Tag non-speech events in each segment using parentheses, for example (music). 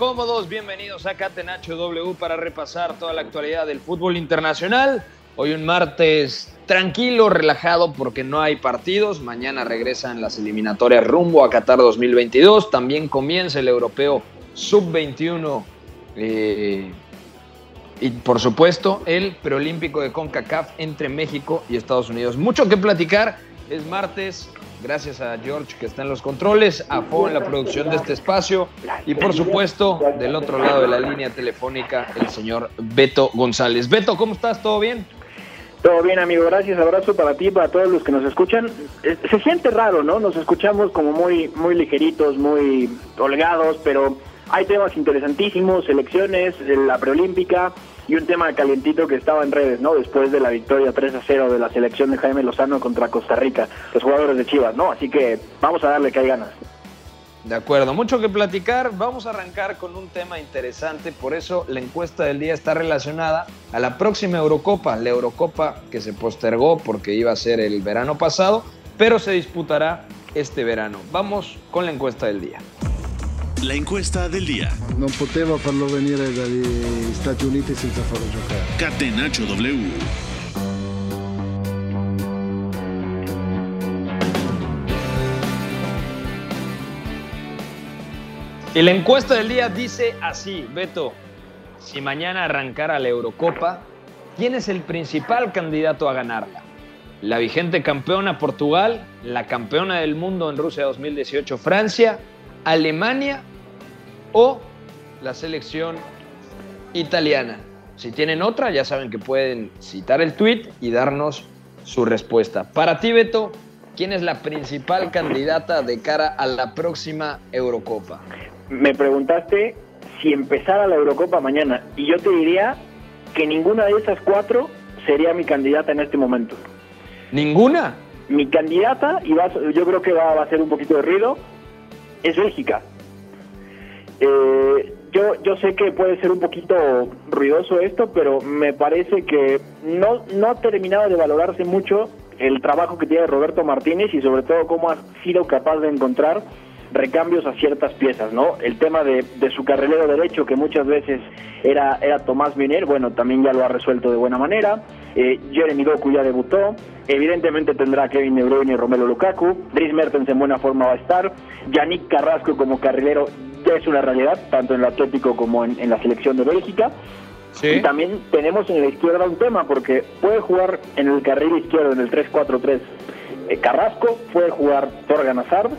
Pónganse cómodos, bienvenidos a Catenacho W para repasar toda la actualidad del fútbol internacional. Hoy un martes tranquilo, relajado porque no hay partidos, mañana regresan las eliminatorias rumbo a Qatar 2022, también comienza el europeo sub-21 eh, y por supuesto el preolímpico de CONCACAF entre México y Estados Unidos. Mucho que platicar, es martes, gracias a George que está en los controles, a Fo en la producción de este espacio y por supuesto del otro lado de la línea telefónica el señor Beto González. Beto, ¿cómo estás? ¿Todo bien? Todo bien, amigo, gracias. Abrazo para ti, para todos los que nos escuchan. Se siente raro, ¿no? Nos escuchamos como muy, muy ligeritos, muy holgados, pero hay temas interesantísimos, selecciones, eh, la preolímpica y un tema calientito que estaba en redes, ¿no? Después de la victoria 3 a 0 de la selección de Jaime Lozano contra Costa Rica, los jugadores de Chivas, ¿no? Así que vamos a darle que hay ganas. De acuerdo, mucho que platicar. Vamos a arrancar con un tema interesante, por eso la encuesta del día está relacionada a la próxima Eurocopa, la Eurocopa que se postergó porque iba a ser el verano pasado, pero se disputará este verano. Vamos con la encuesta del día. La encuesta del día. Non poteva farlo venire dagli Stati Uniti senza farlo giocare. Catenacho W. Y la encuesta del día dice así, Beto, si mañana arrancara la Eurocopa, ¿quién es el principal candidato a ganarla? ¿La vigente campeona Portugal, la campeona del mundo en Rusia 2018 Francia, Alemania o la selección italiana? Si tienen otra, ya saben que pueden citar el tweet y darnos su respuesta. Para ti, Beto, ¿quién es la principal candidata de cara a la próxima Eurocopa? Me preguntaste si empezara la Eurocopa mañana y yo te diría que ninguna de esas cuatro sería mi candidata en este momento. ¿Ninguna? Mi candidata, y va yo creo que va, va a ser un poquito de ruido, es Bélgica. Eh, yo, yo sé que puede ser un poquito ruidoso esto, pero me parece que no, no ha terminado de valorarse mucho el trabajo que tiene Roberto Martínez y sobre todo cómo ha sido capaz de encontrar recambios a ciertas piezas, ¿no? El tema de, de su carrilero derecho, que muchas veces era, era Tomás Miner, bueno, también ya lo ha resuelto de buena manera. Eh, Jeremy Doku ya debutó. Evidentemente tendrá Kevin De Bruyne y Romelu Lukaku. Dries Mertens en buena forma va a estar. Yannick Carrasco como carrilero ya es una realidad, tanto en el Atlético como en, en la selección de Bélgica. Y también tenemos en la izquierda un tema, porque puede jugar en el carril izquierdo, en el 3-4-3, eh, Carrasco, puede jugar Torgan Hazard,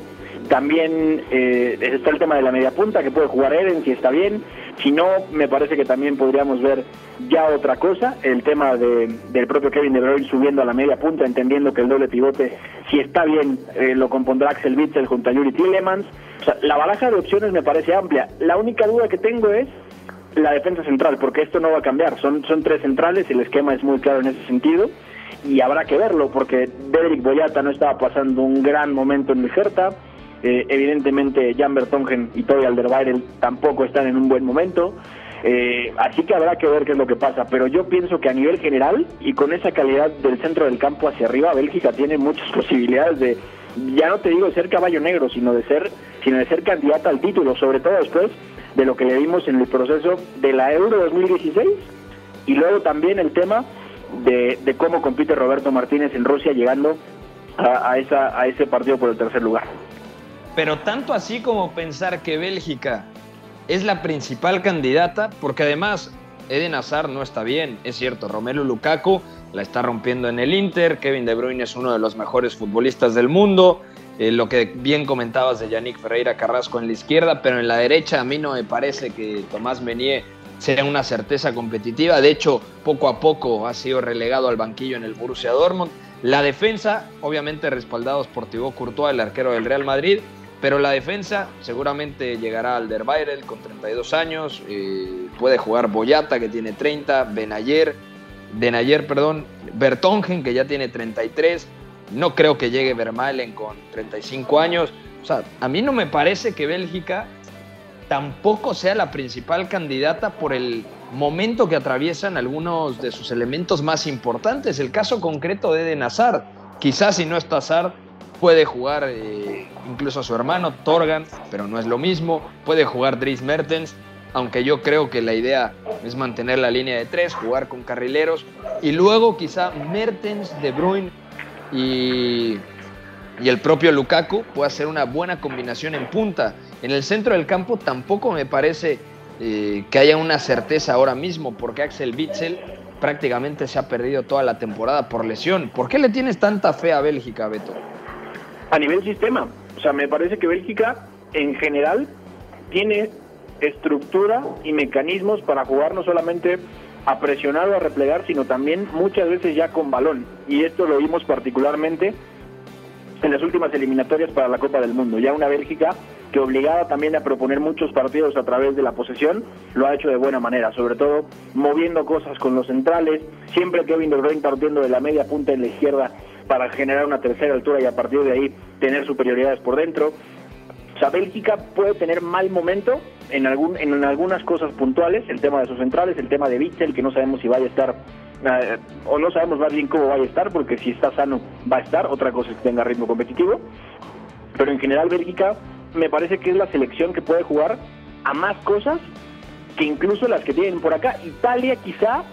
también eh, está el tema de la media punta, que puede jugar Eden si está bien, si no, me parece que también podríamos ver ya otra cosa, el tema de, del propio Kevin De Bruyne subiendo a la media punta, entendiendo que el doble pivote, si está bien, eh, lo compondrá Axel Witzel junto a Yuri Tillemans, o sea, la baraja de opciones me parece amplia, la única duda que tengo es la defensa central, porque esto no va a cambiar. Son, son tres centrales y el esquema es muy claro en ese sentido. Y habrá que verlo, porque Dedrick Boyata no estaba pasando un gran momento en el. Eh, evidentemente, Jan Bertongen y Toby Alderweireld tampoco están en un buen momento. Eh, así que habrá que ver qué es lo que pasa. Pero yo pienso que a nivel general y con esa calidad del centro del campo hacia arriba, Bélgica tiene muchas (laughs) posibilidades de, ya no te digo de ser caballo negro, sino de ser, sino de ser candidata al título, sobre todo después de lo que le vimos en el proceso de la Euro 2016 y luego también el tema de, de cómo compite Roberto Martínez en Rusia llegando a, a, esa, a ese partido por el tercer lugar. Pero tanto así como pensar que Bélgica es la principal candidata, porque además Eden Hazard no está bien, es cierto, Romelu Lukaku la está rompiendo en el Inter, Kevin De Bruyne es uno de los mejores futbolistas del mundo, eh, lo que bien comentabas de Yannick Ferreira Carrasco en la izquierda, pero en la derecha a mí no me parece que Tomás Menier sea una certeza competitiva, de hecho poco a poco ha sido relegado al banquillo en el Borussia Dortmund, la defensa, obviamente respaldados por Thibaut Courtois, el arquero del Real Madrid, pero la defensa seguramente llegará al Derweireld con 32 años, eh, puede jugar Boyata que tiene 30, Benayer, Benayer, perdón, Bertongen que ya tiene 33, no creo que llegue Vermaelen con 35 años. O sea, a mí no me parece que Bélgica tampoco sea la principal candidata por el momento que atraviesan algunos de sus elementos más importantes. El caso concreto de Eden Hazard. Quizás si no está Hazard, puede jugar eh, incluso a su hermano Torgan, pero no es lo mismo. Puede jugar Dries Mertens, aunque yo creo que la idea es mantener la línea de tres, jugar con carrileros y luego quizá Mertens, De Bruyne y, y el propio Lukaku puede hacer una buena combinación en punta. En el centro del campo tampoco me parece eh, que haya una certeza ahora mismo, porque Axel Witzel prácticamente se ha perdido toda la temporada por lesión. ¿Por qué le tienes tanta fe a Bélgica, Beto? A nivel sistema, o sea, me parece que Bélgica en general tiene estructura y mecanismos para jugar no solamente a presionar o a replegar, sino también muchas veces ya con balón. Y esto lo vimos particularmente en las últimas eliminatorias para la Copa del Mundo. Ya una Bélgica que obligada también a proponer muchos partidos a través de la posesión, lo ha hecho de buena manera, sobre todo moviendo cosas con los centrales, siempre Kevin De Bruyne partiendo de la media punta en la izquierda para generar una tercera altura y a partir de ahí tener superioridades por dentro. O sea, Bélgica puede tener mal momento en, algún, en algunas cosas puntuales, el tema de sus centrales, el tema de Witzel, que no sabemos si vaya a estar, eh, o no sabemos más bien cómo vaya a estar, porque si está sano va a estar, otra cosa es que tenga ritmo competitivo. Pero en general Bélgica me parece que es la selección que puede jugar a más cosas que incluso las que tienen por acá. Italia quizá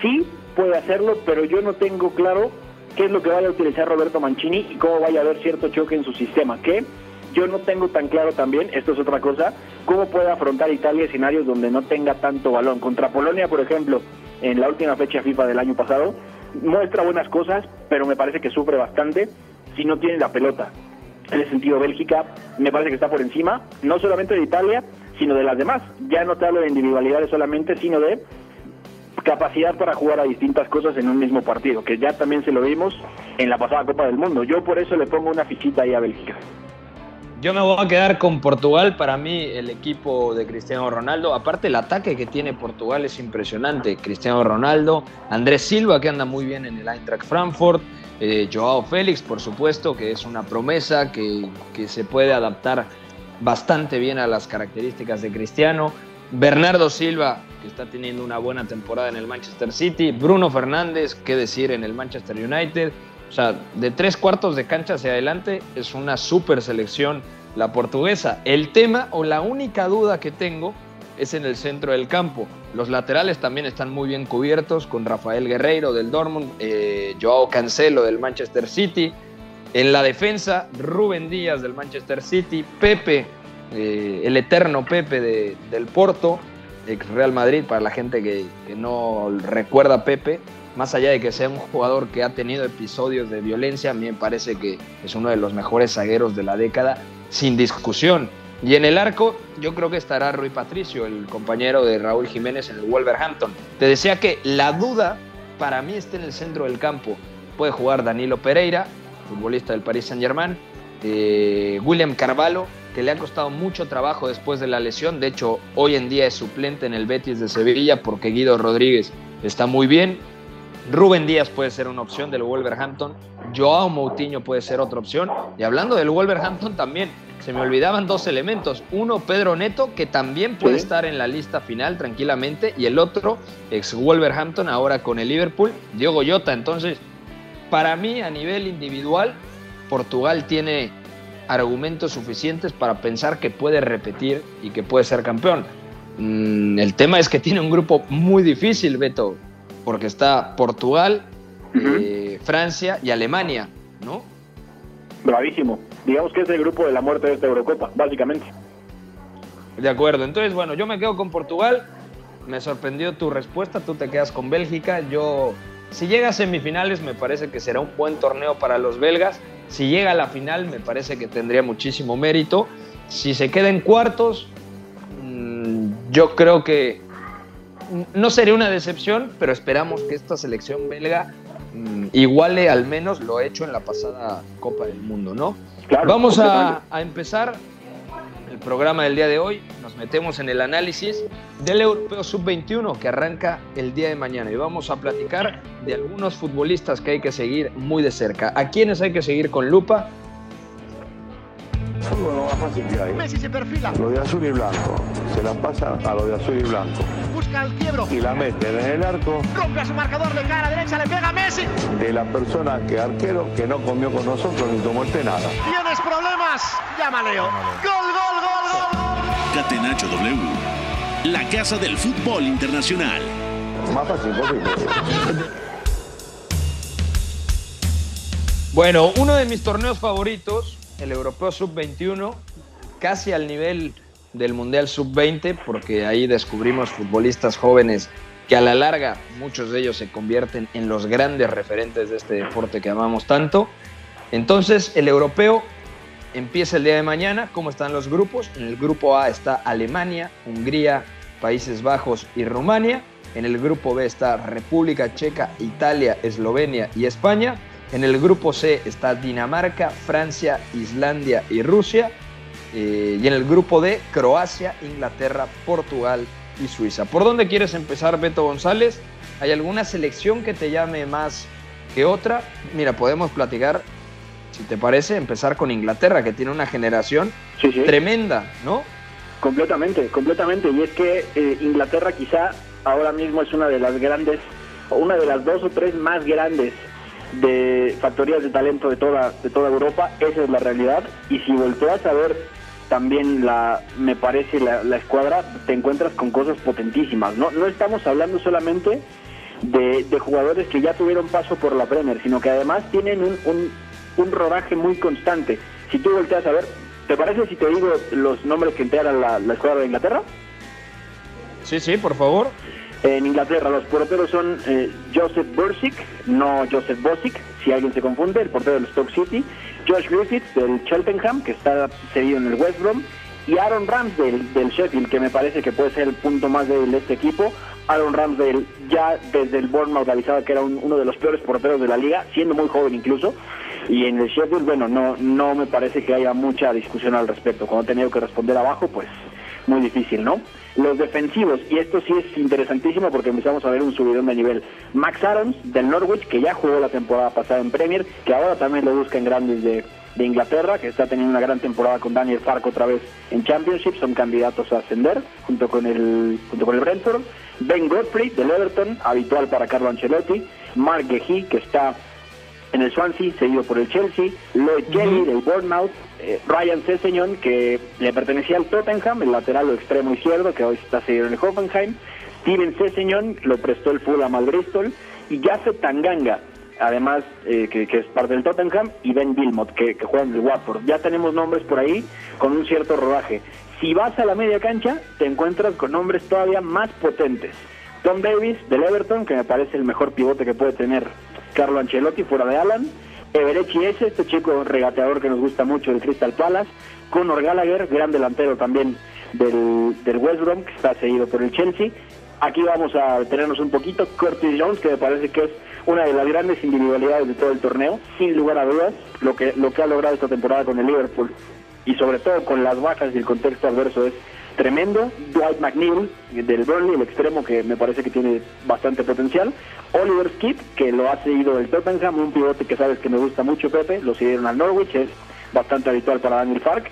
sí puede hacerlo, pero yo no tengo claro qué es lo que vaya a utilizar Roberto Mancini y cómo vaya a haber cierto choque en su sistema. Que yo no tengo tan claro también, esto es otra cosa, cómo puede afrontar Italia escenarios donde no tenga tanto balón. Contra Polonia, por ejemplo, en la última fecha FIFA del año pasado, muestra buenas cosas, pero me parece que sufre bastante si no tiene la pelota. En ese sentido, Bélgica me parece que está por encima, no solamente de Italia, sino de las demás. Ya no te hablo de individualidades solamente, sino de capacidad para jugar a distintas cosas en un mismo partido, que ya también se lo vimos en la pasada Copa del Mundo. Yo por eso le pongo una fichita ahí a Bélgica. Yo me voy a quedar con Portugal. Para mí, el equipo de Cristiano Ronaldo, aparte el ataque que tiene Portugal es impresionante. Cristiano Ronaldo, Andrés Silva, que anda muy bien en el Eintracht Frankfurt, eh, Joao Félix, por supuesto, que es una promesa que, que se puede adaptar bastante bien a las características de Cristiano. Bernardo Silva, que está teniendo una buena temporada en el Manchester City. Bruno Fernández, qué decir, en el Manchester United. O sea, de tres cuartos de cancha hacia adelante es una super selección la portuguesa. El tema o la única duda que tengo es en el centro del campo. Los laterales también están muy bien cubiertos con Rafael Guerreiro del Dortmund, eh, Joao Cancelo del Manchester City. En la defensa, Rubén Díaz del Manchester City, Pepe, eh, el eterno Pepe de, del Porto, ex Real Madrid, para la gente que, que no recuerda a Pepe, más allá de que sea un jugador que ha tenido episodios de violencia, a mí me parece que es uno de los mejores zagueros de la década, sin discusión. Y en el arco, yo creo que estará Rui Patricio, el compañero de Raúl Jiménez en el Wolverhampton. Te decía que la duda para mí está en el centro del campo. Puede jugar Danilo Pereira, futbolista del Paris Saint-Germain, eh, William Carvalho, que le ha costado mucho trabajo después de la lesión. De hecho, hoy en día es suplente en el Betis de Sevilla porque Guido Rodríguez está muy bien. Rubén Díaz puede ser una opción del Wolverhampton. Joao Moutinho puede ser otra opción. Y hablando del Wolverhampton también, se me olvidaban dos elementos. Uno, Pedro Neto, que también puede Sí. estar en la lista final tranquilamente. Y el otro, ex Wolverhampton, ahora con el Liverpool, Diogo Jota. Entonces, para mí, a nivel individual, Portugal tiene argumentos suficientes para pensar que puede repetir y que puede ser campeón. Mm, el tema es que tiene un grupo muy difícil, Beto, porque está Portugal, eh, Francia y Alemania, ¿no? Bravísimo. Digamos que es el grupo de la muerte de esta Eurocopa, básicamente. De acuerdo. Entonces, bueno, yo me quedo con Portugal. Me sorprendió tu respuesta. Tú te quedas con Bélgica. Yo, si llega a semifinales, me parece que será un buen torneo para los belgas. Si llega a la final, me parece que tendría muchísimo mérito. Si se queda en cuartos, mm, yo creo que no sería una decepción, pero esperamos que esta selección belga mm, iguale al menos lo hecho en la pasada Copa del Mundo, ¿no? Vamos a, a, empezar el programa del día de hoy. Nos metemos en el análisis del Europeo Sub-21 que arranca el día de mañana y vamos a platicar de algunos futbolistas que hay que seguir muy de cerca. ¿A quiénes hay que seguir con lupa? Fútbol lo más fácil que hay. Messi se perfila. Lo de azul y blanco. Se la pasa a lo de azul y blanco. Busca el quiebro. Y la meten en el arco. Rompe a su marcador de cara derecha, le pega a Messi. De la persona que arquero que no comió con nosotros ni tomó el nada. ¿Tienes problemas? Llama Leo. Gol, gol, gol, gol. Catenacho W. La casa del fútbol internacional. Más fácil posible. Bueno, uno de mis torneos favoritos el Europeo Sub-21 casi al nivel del Mundial Sub-20, porque ahí descubrimos futbolistas jóvenes que a la larga muchos de ellos se convierten en los grandes referentes de este deporte que amamos tanto. Entonces, el europeo empieza el día de mañana. ¿Cómo están los grupos? En el grupo A está Alemania, Hungría, Países Bajos y Rumania. En el grupo B está República Checa, Italia, Eslovenia y España. En el grupo C está Dinamarca, Francia, Islandia y Rusia. Eh, y en el grupo D, Croacia, Inglaterra, Portugal y Suiza. ¿Por dónde quieres empezar, Beto González? ¿Hay alguna selección que te llame más que otra? Mira, podemos platicar, si te parece, empezar con Inglaterra, que tiene una generación tremenda, ¿no? Completamente, completamente. Y es que eh, Inglaterra quizá ahora mismo es una de las grandes, o una de las dos o tres más grandes de factorías de talento de toda, de toda Europa, esa es la realidad. Y si volteas a ver también la, me parece, la, la escuadra, te encuentras con cosas potentísimas. No, no estamos hablando solamente de, jugadores que ya tuvieron paso por la Premier, sino que además tienen un, un, rodaje muy constante. Si tú volteas a ver, ¿te parece si te digo los nombres que integran la, la escuadra de Inglaterra? Sí, sí, por favor. En Inglaterra los porteros son eh, Joseph Bursic, no Joseph Bosic, si alguien se confunde, el portero del Stoke City, Josh Griffiths del Cheltenham, que está cedido en el West Brom, y Aaron Ramsdale del Sheffield, que me parece que puede ser el punto más débil de este equipo. Aaron Ramsdale ya desde el Bournemouth avisaba que era uno de los peores porteros de la liga, siendo muy joven incluso. Y en el Sheffield, bueno, no, no me parece que haya mucha discusión al respecto. Cuando ha tenido que responder abajo, pues muy difícil, ¿no? Los defensivos, y esto sí es interesantísimo porque empezamos a ver un subidón de nivel. Max Arons del Norwich, que ya jugó la temporada pasada en Premier, que ahora también lo busca en grandes de, de Inglaterra, que está teniendo una gran temporada con Daniel Farco otra vez en Championship, son candidatos a ascender junto con el, junto con el Brentford. Ben Godfrey del Everton, habitual para Carlo Ancelotti. Mark Gehi, que está en el Swansea, seguido por el Chelsea, Lloyd Kelly del Bournemouth, eh, Ryan Sesseñón, que le pertenecía al Tottenham, el lateral o extremo izquierdo, que hoy está seguido en el Hoffenheim, Steven Sesseñón, lo prestó el Fulham al Bristol, y Jafet Tanganga, además eh, que, que, es parte del Tottenham, y Ben Wilmot, que, que juega en el Watford. Ya tenemos nombres por ahí con un cierto rodaje. Si vas a la media cancha, te encuentras con nombres todavía más potentes. Tom Davis del Everton, que me parece el mejor pivote que puede tener Carlo Ancelotti fuera de Alan, Everechi S, este chico regateador que nos gusta mucho del Crystal Palace, Conor Gallagher, gran delantero también del, del West Brom, que está seguido por el Chelsea. Aquí vamos a detenernos un poquito. Curtis Jones, que me parece que es una de las grandes individualidades de todo el torneo, sin lugar a dudas, lo que, lo que ha logrado esta temporada con el Liverpool y sobre todo con las bajas y el contexto adverso es tremendo. Dwight McNeil del Burnley, el extremo que me parece que tiene bastante potencial. Oliver Skip, que lo ha seguido del Tottenham, un pivote que sabes que me gusta mucho, Pepe, lo siguieron al Norwich, es bastante habitual para Daniel Fark.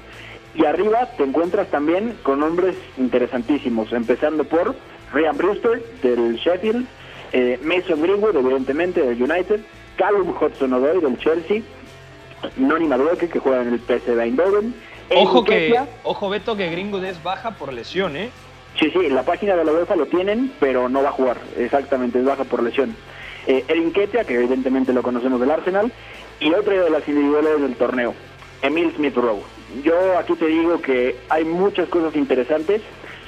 Y arriba te encuentras también con hombres interesantísimos, empezando por Ryan Brewster del Sheffield, eh, Mason Greenwood, evidentemente, del United, Callum Hudson-Odoi del Chelsea, Noni Madueke, que juega en el PSV Eindhoven. Ojo que, ojo Beto, que Gringo es baja por lesión, ¿eh? Sí, sí, la página de la UEFA lo tienen, pero no va a jugar, exactamente, es baja por lesión. Eh, Erin Ketia, que evidentemente lo conocemos del Arsenal, y otra de las individuales del torneo, Emil Smith Rowe. Yo aquí te digo que hay muchas cosas interesantes,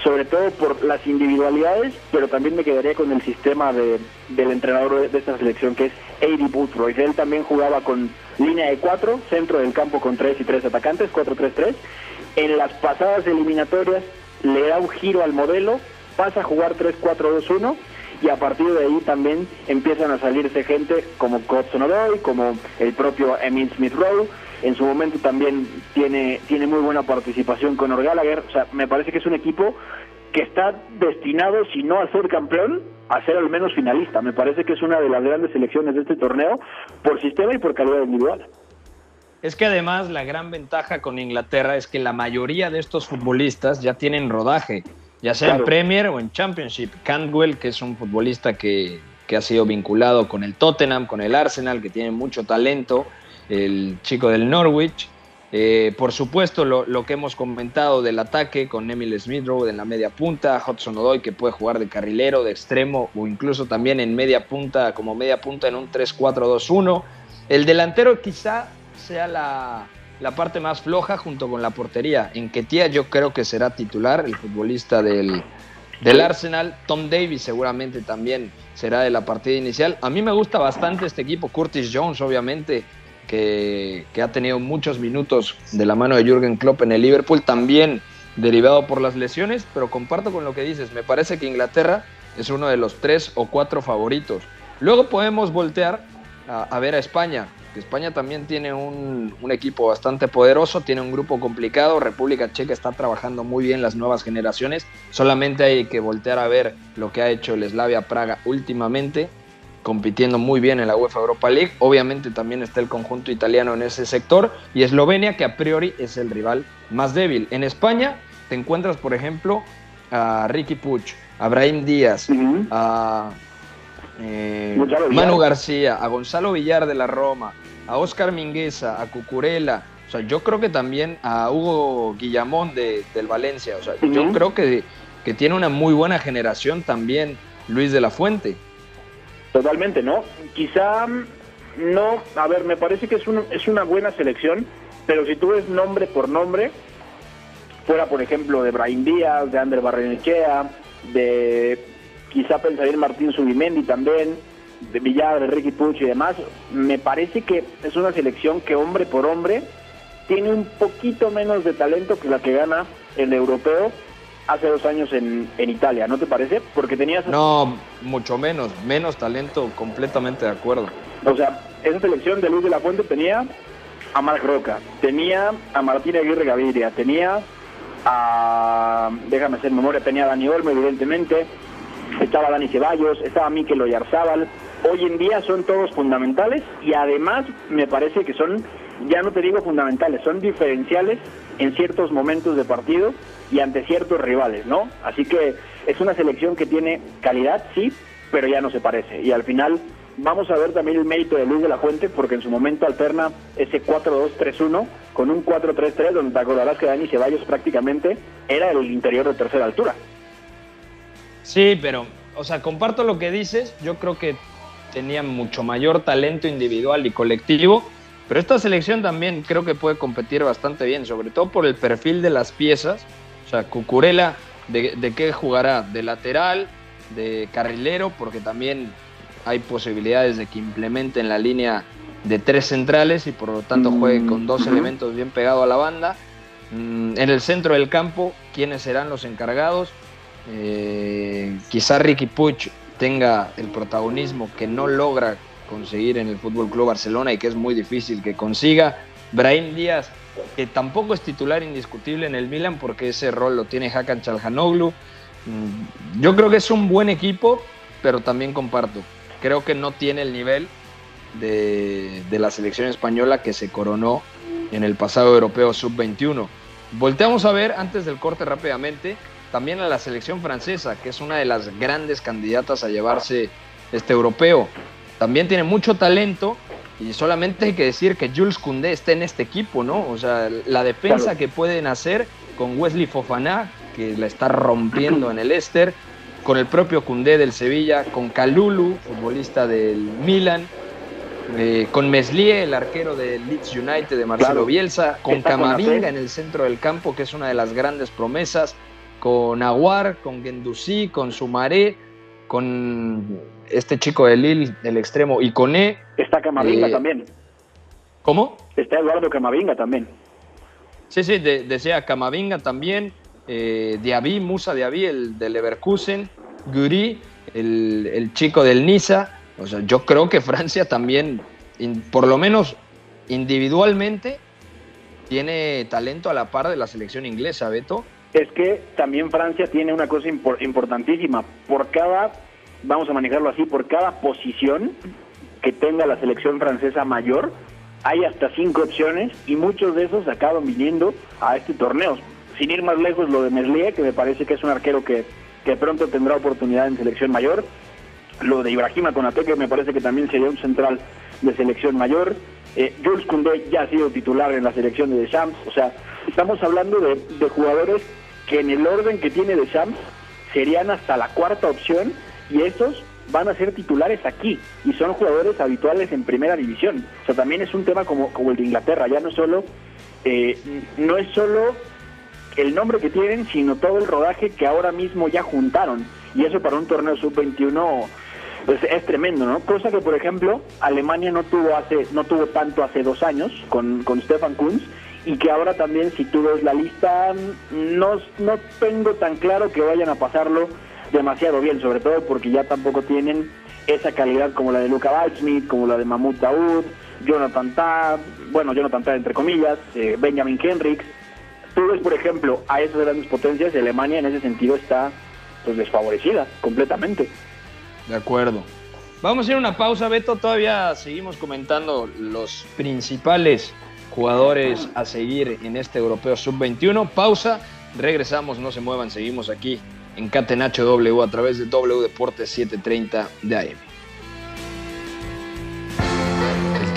sobre todo por las individualidades, pero también me quedaría con el sistema de, del entrenador de esta selección, que es Eddie Boothroyd. Él también jugaba con línea de cuatro, centro del campo con tres y tres atacantes, 4-3-3. En las pasadas eliminatorias le da un giro al modelo, pasa a jugar 3-4-2-1 y a partir de ahí también empiezan a salirse gente como Cotson Odoi, como el propio Emil Smith Rowe. En su momento también tiene, tiene muy buena participación con Gallagher. O sea, me parece que es un equipo que está destinado, si no a ser campeón, a ser al menos finalista. Me parece que es una de las grandes selecciones de este torneo por sistema y por calidad individual. Es que además la gran ventaja con Inglaterra es que la mayoría de estos futbolistas ya tienen rodaje ya sea en Premier o en Championship. Cantwell, que es un futbolista que, ha sido vinculado con el Tottenham, con el Arsenal, que tiene mucho talento, el chico del Norwich. Eh, por supuesto, lo, que hemos comentado del ataque con Emil Smithrow en la media punta, Hudson Odoi que puede jugar de carrilero, de extremo o incluso también en media punta, como media punta en un 3-4-2-1. El delantero quizá sea la, la parte más floja junto con la portería. En Ketia yo creo que será titular, el futbolista del, del Arsenal. Tom Davis seguramente también será de la partida inicial. A mí me gusta bastante este equipo. Curtis Jones, obviamente, que, ha tenido muchos minutos de la mano de Jürgen Klopp en el Liverpool, también derivado por las lesiones, pero comparto con lo que dices. Me parece que Inglaterra es uno de los tres o cuatro favoritos. Luego podemos voltear a, a ver a España que España también tiene un, equipo bastante poderoso, tiene un grupo complicado, República Checa está trabajando muy bien las nuevas generaciones, solamente hay que voltear a ver lo que ha hecho el Slavia Praga últimamente, compitiendo muy bien en la UEFA Europa League, obviamente también está el conjunto italiano en ese sector y Eslovenia que a priori es el rival más débil. En España te encuentras, por ejemplo, a Ricky Puch, a Brahim Díaz, a eh, Manu García, a Gonzalo Villar de la Roma, a Oscar Mingueza, a Cucurella, o sea, yo creo que también a Hugo Guillamón de, del Valencia, o sea, yo creo que, que tiene una muy buena generación también Luis de la Fuente. Totalmente, ¿no? Quizá no, a ver, me parece que es, es una buena selección, pero si tú ves nombre por nombre, fuera por ejemplo de Brahim Díaz, de Ander Barrenechea, de quizá pensaría en Martín Subimendi también, de Villar, de Ricky Puch y demás, me parece que es una selección que hombre por hombre tiene un poquito menos de talento que la que gana el europeo hace dos años en, en Italia, ¿no te parece? Porque tenías... No, mucho menos, menos talento, completamente de acuerdo. O sea, esa selección de Luis de la Fuente tenía a Marc Roca, tenía a Martín Aguirre Gaviria, tenía a, déjame hacer memoria, tenía a Dani Olmo, evidentemente, estaba Dani Ceballos, estaba Mikel Oyarzábal. Hoy en día son todos fundamentales y además me parece que son, ya no te digo fundamentales, son diferenciales en ciertos momentos de partido y ante ciertos rivales, ¿no? Así que es una selección que tiene calidad, sí, pero ya no se parece. Y al final vamos a ver también el mérito de Luis de la Fuente, porque en su momento alterna ese 4-2-3-1 con un 4-3-3, donde te acordarás que Dani Ceballos prácticamente era el interior de tercera altura. Sí, pero, o sea, comparto lo que dices. Yo creo que tenía mucho mayor talento individual y colectivo. Pero esta selección también creo que puede competir bastante bien, sobre todo por el perfil de las piezas. O sea, Cucurella, ¿de, qué jugará? ¿De lateral? ¿De carrilero? Porque también hay posibilidades de que implementen la línea de tres centrales y por lo tanto juegue con dos elementos bien pegados a la banda. Mm, en el centro del campo, ¿quiénes serán los encargados? Eh, quizá Ricky Puch tenga el protagonismo que no logra conseguir en el Fútbol Club Barcelona y que es muy difícil que consiga. Brahim Díaz, que tampoco es titular indiscutible en el Milan porque ese rol lo tiene Hakan Chalhanoglu. Mm, yo creo que es un buen equipo, pero también comparto. Creo que no tiene el nivel de, de la selección española que se coronó en el pasado europeo sub-21. Volteamos a ver antes del corte rápidamente también a la selección francesa, que es una de las grandes candidatas a llevarse este europeo. También tiene mucho talento, Y solamente hay que decir que Jules Koundé está en este equipo, ¿no? O sea, la defensa que pueden hacer con Wesley Fofana, que la está rompiendo en el Esther, con el propio Koundé del Sevilla, con Kalulu, futbolista del Milan, eh, con Meslier, el arquero del Leeds United de Marcelo Bielsa, con Camavinga en el centro del campo, que es una de las grandes promesas, con Aguar, con Gendouzi, con Sumaré, con este chico de Lille, del extremo, y con E. Está Camavinga eh, también. ¿Cómo? Está Eduardo Camavinga también. Sí, sí, decía Camavinga también, eh, Diaby, Musa Diaby, el del Leverkusen, Guri, el, el chico del Niza, o sea, yo creo que Francia también, por lo menos individualmente, tiene talento a la par de la selección inglesa, Beto. Es que también Francia tiene una cosa importantísima. Por cada, vamos a manejarlo así, por cada posición que tenga la selección francesa mayor, hay hasta cinco opciones y muchos de esos acaban viniendo a este torneo. Sin ir más lejos, lo de Meslier, que me parece que es un arquero que, que pronto tendrá oportunidad en selección mayor lo de Ibrahima Konate, que me parece que también sería un central de selección mayor. Eh, Jules Koundé ya ha sido titular en la selección de Deschamps. O sea, estamos hablando de, jugadores que en el orden que tiene Deschamps serían hasta la cuarta opción y esos van a ser titulares aquí y son jugadores habituales en primera división. O sea, también es un tema como, como el de Inglaterra, ya no solo eh, no es solo el nombre que tienen, sino todo el rodaje que ahora mismo ya juntaron. Y eso para un torneo sub-21 pues es tremendo, ¿no? Cosa que, por ejemplo, Alemania no tuvo hace no tuvo tanto hace dos años con, con Stefan Kunz y que ahora también, si tú ves la lista, no, no tengo tan claro que vayan a pasarlo demasiado bien, sobre todo porque ya tampoco tienen esa calidad como la de Luca Waldschmidt, como la de Mahmoud Daoud, Jonathan Tah, bueno, Jonathan Tah entre comillas, eh, Benjamin Henricks. Tú ves, por ejemplo, a esas grandes potencias, Alemania en ese sentido está pues desfavorecida completamente. De acuerdo. Vamos a ir a una pausa, Beto. Todavía seguimos comentando los principales jugadores a seguir en este europeo sub-21. Pausa, regresamos, no se muevan, seguimos aquí en Catenacho W a través de W Deportes 730 de AM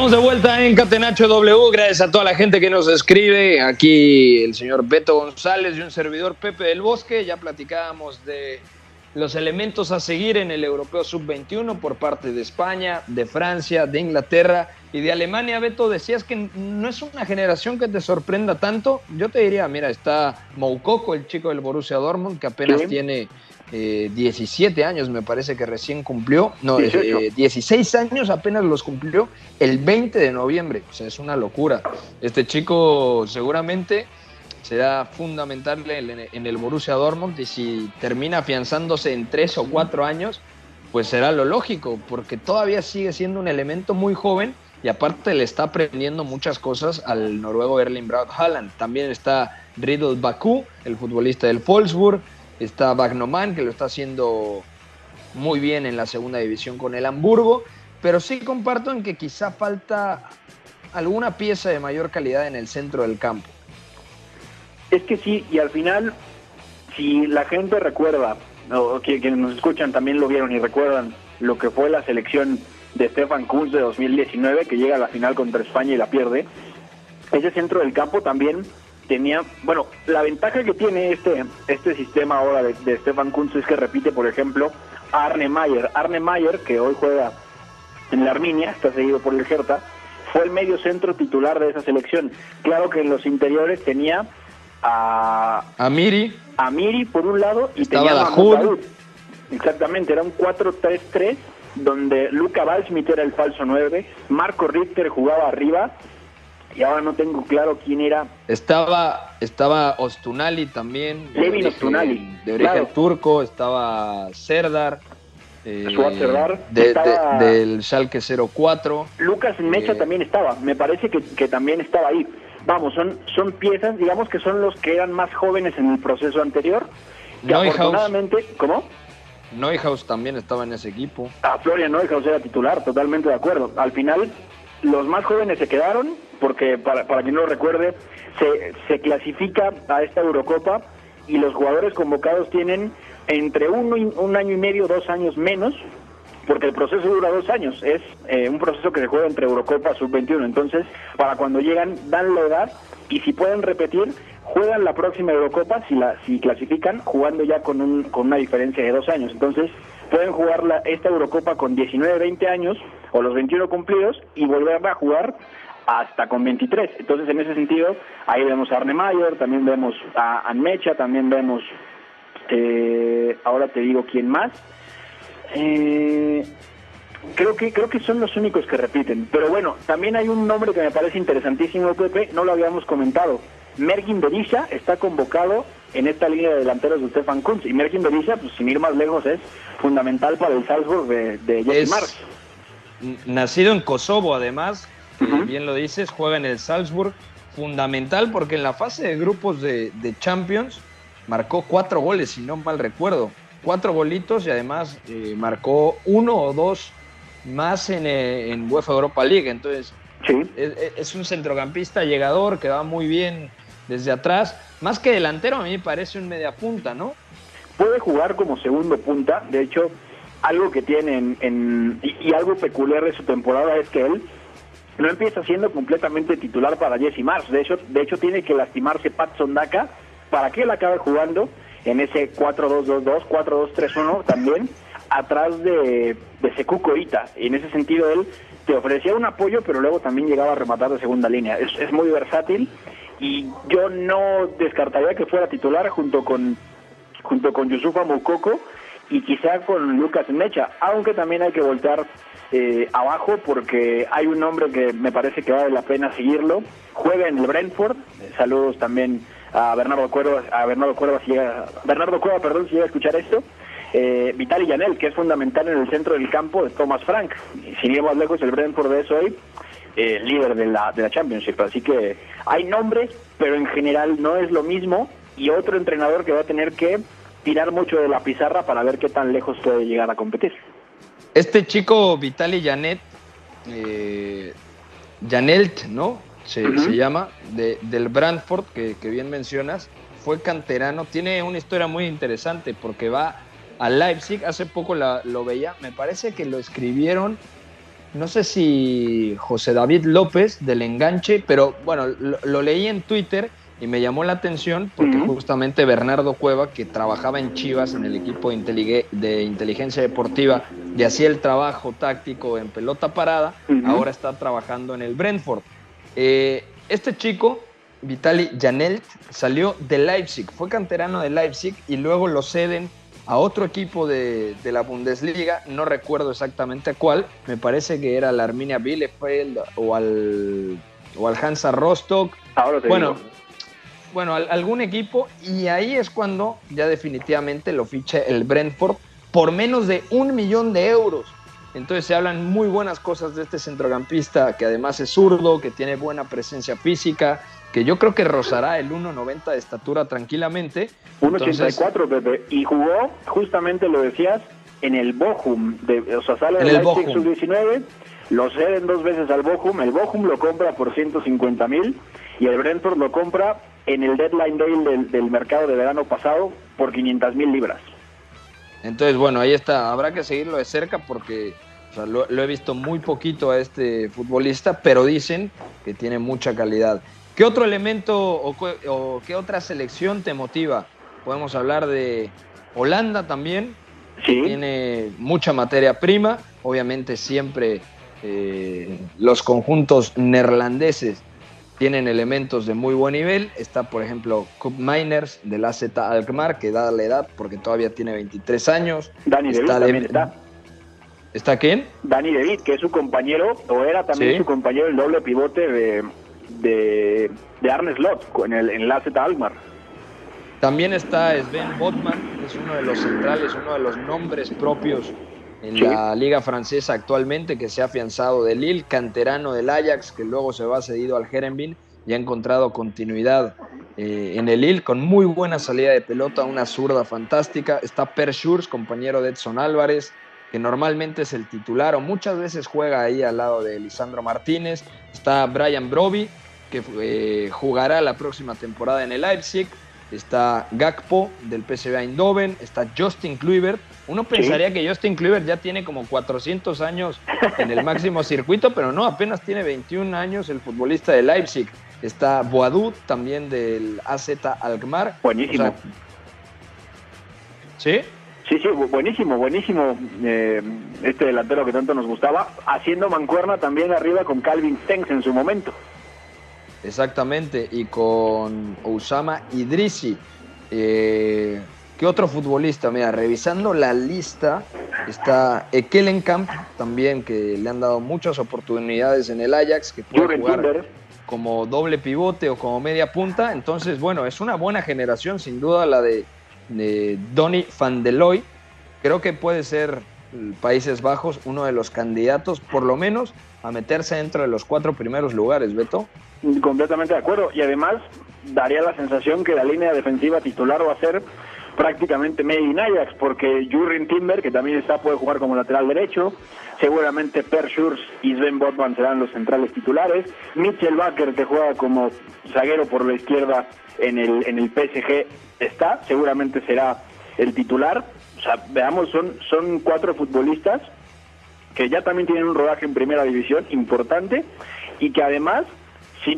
Estamos de vuelta en Catenacho W. Gracias a toda la gente que nos escribe. Aquí el señor Beto González y un servidor Pepe del Bosque. Ya platicábamos de los elementos a seguir en el Europeo Sub-21 por parte de España, de Francia, de Inglaterra y de Alemania. Beto, decías que no es una generación que te sorprenda tanto. Yo te diría, mira, está Moukoko, el chico del Borussia Dortmund, que apenas tiene 17 eh, años me parece que recién cumplió, no, 16 eh, años apenas los cumplió el 20 de noviembre, o sea, es una locura. Este chico seguramente será fundamental en el Borussia Dortmund y si termina afianzándose en 3 o 4 años, pues será lo lógico, porque todavía sigue siendo un elemento muy joven y aparte le está aprendiendo muchas cosas al noruego Erling Braut Haaland. También está Riddle Baku, el futbolista del Wolfsburg, Está Bagnoman, que lo está haciendo muy bien en la segunda división con el Hamburgo, pero sí comparto en que quizá falta alguna pieza de mayor calidad en el centro del campo. Es que sí, y al final, si la gente recuerda, o quienes nos escuchan también lo vieron y recuerdan lo que fue la selección de Stefan Kunz de 2019, que llega a la final contra España y la pierde, ese centro del campo también tenía, bueno, la ventaja que tiene este, este sistema ahora de, Stefan Kunz es que repite, por ejemplo, a Arne Mayer. Arne Mayer, que hoy juega en la Arminia, está seguido por el Hertha, fue el medio centro titular de esa selección. Claro que en los interiores tenía a... A Miri. A Miri por un lado y tenía a Exactamente, era un 4-3-3 donde Luca Waldschmidt era el falso 9, Marco Richter jugaba arriba y ahora no tengo claro quién era. Estaba, estaba Ostunali también. Levin Ostunali, De origen claro. turco, estaba Serdar. eh, Serdar, de- de- del Schalke 04. Lucas Mecha Eh. también estaba, me parece que, que también estaba ahí. Vamos, son, son piezas, digamos que son los que eran más jóvenes en el proceso anterior. Que afortunadamente, ¿cómo? Neuhaus también estaba en ese equipo. A Florian Neuhaus era titular, totalmente de acuerdo. Al final, los más jóvenes se quedaron, porque para, para quien no lo recuerde, se, se clasifica a esta Eurocopa y los jugadores convocados tienen entre uno un año y medio, dos años menos, porque el proceso dura dos años. Es eh, un proceso que se juega entre Eurocopa sub-21. Entonces, para cuando llegan, dan la y si pueden repetir, juegan la próxima Eurocopa, si la si clasifican, jugando ya con, un, con una diferencia de dos años. Entonces, pueden jugar la, esta Eurocopa con 19, 20 años o los 21 cumplidos y volverla a jugar hasta con 23. Entonces, en ese sentido, ahí vemos a Arne Mayer, también vemos a Anmecha, también vemos, eh, ahora te digo quién más. Eh, creo que creo que son los únicos que repiten. Pero bueno, también hay un nombre que me parece interesantísimo, Pepe, no lo habíamos comentado. Mergin Berisha está convocado en esta línea de delanteros de Stefan Kunz. Y Mergin Berisha, pues sin ir más lejos, es fundamental para el Salzburg de, de Jesse Nacido en Kosovo, además, Ujú. bien lo dices, juega en el Salzburg. Fundamental porque en la fase de grupos de, de Champions marcó cuatro goles, si no mal recuerdo. Cuatro golitos y además eh, marcó uno o dos más en, eh, en UEFA Europa League. Entonces, Sí. es, un centrocampista llegador que va muy bien desde atrás. Más que delantero, a mí me parece un mediapunta, ¿no? puede jugar como segundo punta. De hecho, algo que tiene en, en- y, y algo peculiar de su temporada es que él no empieza siendo completamente titular para Jesse Mars. De hecho, de hecho tiene que lastimarse Pat Sondaka para que él acabe jugando en ese 4-2-2-2, 4-2-3-1 también, atrás de, de Sekou Koita. Y en ese sentido él te ofrecía un apoyo, pero luego también llegaba a rematar de segunda línea. Es, es muy versátil y yo no descartaría que fuera titular junto con junto con Yusufa Moukoko y quizá con Lucas Mecha, aunque también hay que voltear eh, abajo porque hay un nombre que me parece que vale la pena seguirlo. Juega en el Brentford. Saludos también a Bernardo Cuerva, a Bernardo Cuerva si llega, Bernardo Cuerva, perdón, si llega a escuchar esto. Eh, Vitali Yanel, que es fundamental en el centro del campo de Thomas Frank. Ir más lejos, el Brentford es hoy eh, líder de la, de la Championship. Así que hay nombres, pero en general no es lo mismo. Y otro entrenador que va a tener que tirar mucho de la pizarra para ver qué tan lejos puede llegar a competir. Este chico Vitali Janet, eh, Janelt, ¿no? Se, llama, de- del Brantford, que, que bien mencionas, fue canterano. Tiene una historia muy interesante porque va a Leipzig, hace poco la- lo veía, me parece que lo escribieron, no sé si José David López del enganche, pero bueno, lo, lo leí en Twitter y me llamó la atención porque justamente Bernardo Cueva, que trabajaba en Chivas en el equipo de, de inteligencia deportiva y hacía el trabajo táctico en pelota parada, ahora está trabajando en el Brentford. Eh, este chico, Vitali Janelt, salió de Leipzig, fue canterano de Leipzig y luego lo ceden a otro equipo de, de la Bundesliga, no recuerdo exactamente a cuál, me parece que era la Arminia Bielefeld o al, o al Hansa Rostock, Ahora te bueno, digo. Bueno, al- algún equipo y ahí es cuando ya definitivamente lo ficha el Brentford por menos de un millón de euros. Entonces se hablan muy buenas cosas de este centrocampista que además es zurdo, que tiene buena presencia física, que yo creo que rozará el 1.90 de estatura tranquilamente. Entonces, 1.84, Pepe. Y jugó, justamente lo decías, en el Bochum. De, o sea, sale del el Leipzig Bochum. sub-19, lo ceden dos veces al Bochum. El Bochum lo compra por 150 mil y el Brentford lo compra en el deadline day del, del mercado de verano pasado por 500 mil libras. Entonces, bueno, ahí está. Habrá que seguirlo de cerca porque o sea, lo, lo he visto muy poquito a este futbolista, pero dicen que tiene mucha calidad. ¿Qué otro elemento o qué otra selección te motiva? Podemos hablar de Holanda también, Sí. tiene mucha materia prima. Obviamente siempre eh, los conjuntos neerlandeses tienen elementos de muy buen nivel. Está, por ejemplo, Cup Miners del AZ Alkmaar, que da la edad porque todavía tiene 23 años. Dani David Está de- también está. ¿Está quién? Dani David, que es su compañero, o era también Sí. su compañero el doble pivote de, de, de Arne Slot en el enlace Almar. También está Sven Botman, que es uno de los centrales, uno de los nombres propios en Sí. la liga francesa actualmente, que se ha afianzado de Lille, canterano del Ajax, que luego se va cedido al Herenveen y ha encontrado continuidad eh, en el Lille con muy buena salida de pelota, una zurda fantástica. Está Per Schurz, compañero de Edson Álvarez, que normalmente es el titular o muchas veces juega ahí al lado de Lisandro Martínez. Está Brian Broby, que eh, jugará la próxima temporada en el Leipzig. Está Gakpo del PSV Eindhoven, está Justin Kluivert. Uno pensaría que Justin Kluivert ya tiene como 400 años en el máximo circuito, pero no, apenas tiene 21 años el futbolista de Leipzig. Está Boadou también del AZ Alkmaar. Buenísimo. O sea, ¿Sí? Sí, sí, bu- buenísimo, buenísimo eh, este delantero que tanto nos gustaba, haciendo mancuerna también arriba con Calvin Stengs en su momento. Exactamente, y con Osama Idrisi. Eh, ¿Qué otro futbolista? Mira, revisando la lista, está Ekelenkamp también, que le han dado muchas oportunidades en el Ajax, que puede Jürgen jugar como doble pivote o como media punta. Entonces, bueno, es una buena generación, sin duda, la de, de Donny van der Looy. Creo que puede ser Países Bajos uno de los candidatos, por lo menos, a meterse dentro de los cuatro primeros lugares, Beto. completamente de acuerdo. Y además daría la sensación que la línea defensiva titular va a ser prácticamente Made in Ajax, porque Jurgen Timber, que también está, puede jugar como lateral derecho, seguramente Per Schurz y Sven Botman serán los centrales titulares, Mitchell Baker, que juega como zaguero por la izquierda en el, en el PSG, está, seguramente será el titular. O sea, veamos, son, son cuatro futbolistas que ya también tienen un rodaje en primera división importante y que además,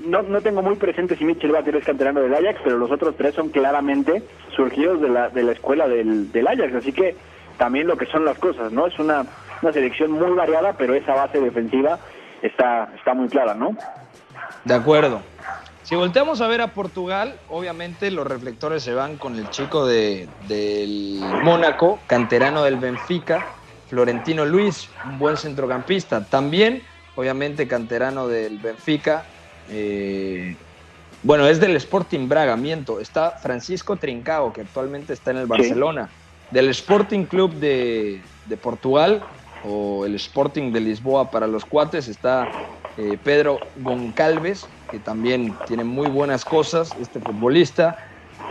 no, no tengo muy presente si Mitchell Baker es canterano del Ajax, pero los otros tres son claramente surgidos de la, de la escuela del, del Ajax, así que también lo que son las cosas, ¿no? Es una, una selección muy variada, pero esa base defensiva está, está muy clara, ¿no? De acuerdo. Si volteamos a ver a Portugal, obviamente los reflectores se van con el chico de, del Mónaco, canterano del Benfica, Florentino Luis, un buen centrocampista. También, obviamente, canterano del Benfica. Eh, bueno, es del Sporting Braga, miento. Está Francisco Trincao, que actualmente está en el Barcelona. Del Sporting Club de, de Portugal, o el Sporting de Lisboa para los cuates, está eh, Pedro Goncalves, que también tiene muy buenas cosas, este futbolista,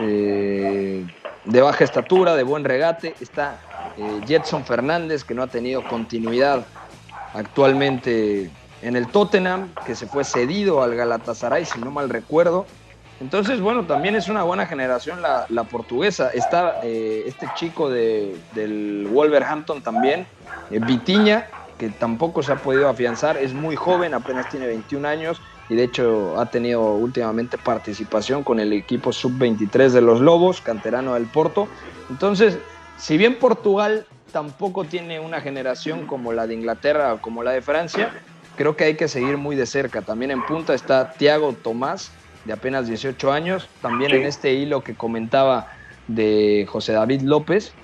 eh, de baja estatura, de buen regate. Está eh, Jetson Fernández, que no ha tenido continuidad actualmente en el Tottenham, que se fue cedido al Galatasaray, si no mal recuerdo. Entonces, bueno, también es una buena generación la, la portuguesa. Está eh, este chico de, del Wolverhampton también, eh, Vitiña, que tampoco se ha podido afianzar, es muy joven, apenas tiene 21 años y de hecho ha tenido últimamente participación con el equipo sub-23 de los Lobos, canterano del Porto. Entonces, si bien Portugal tampoco tiene una generación como la de Inglaterra o como la de Francia, creo que hay que seguir muy de cerca. También en punta está Thiago Tomás, de apenas 18 años, también Sí. en este hilo que comentaba de José David López,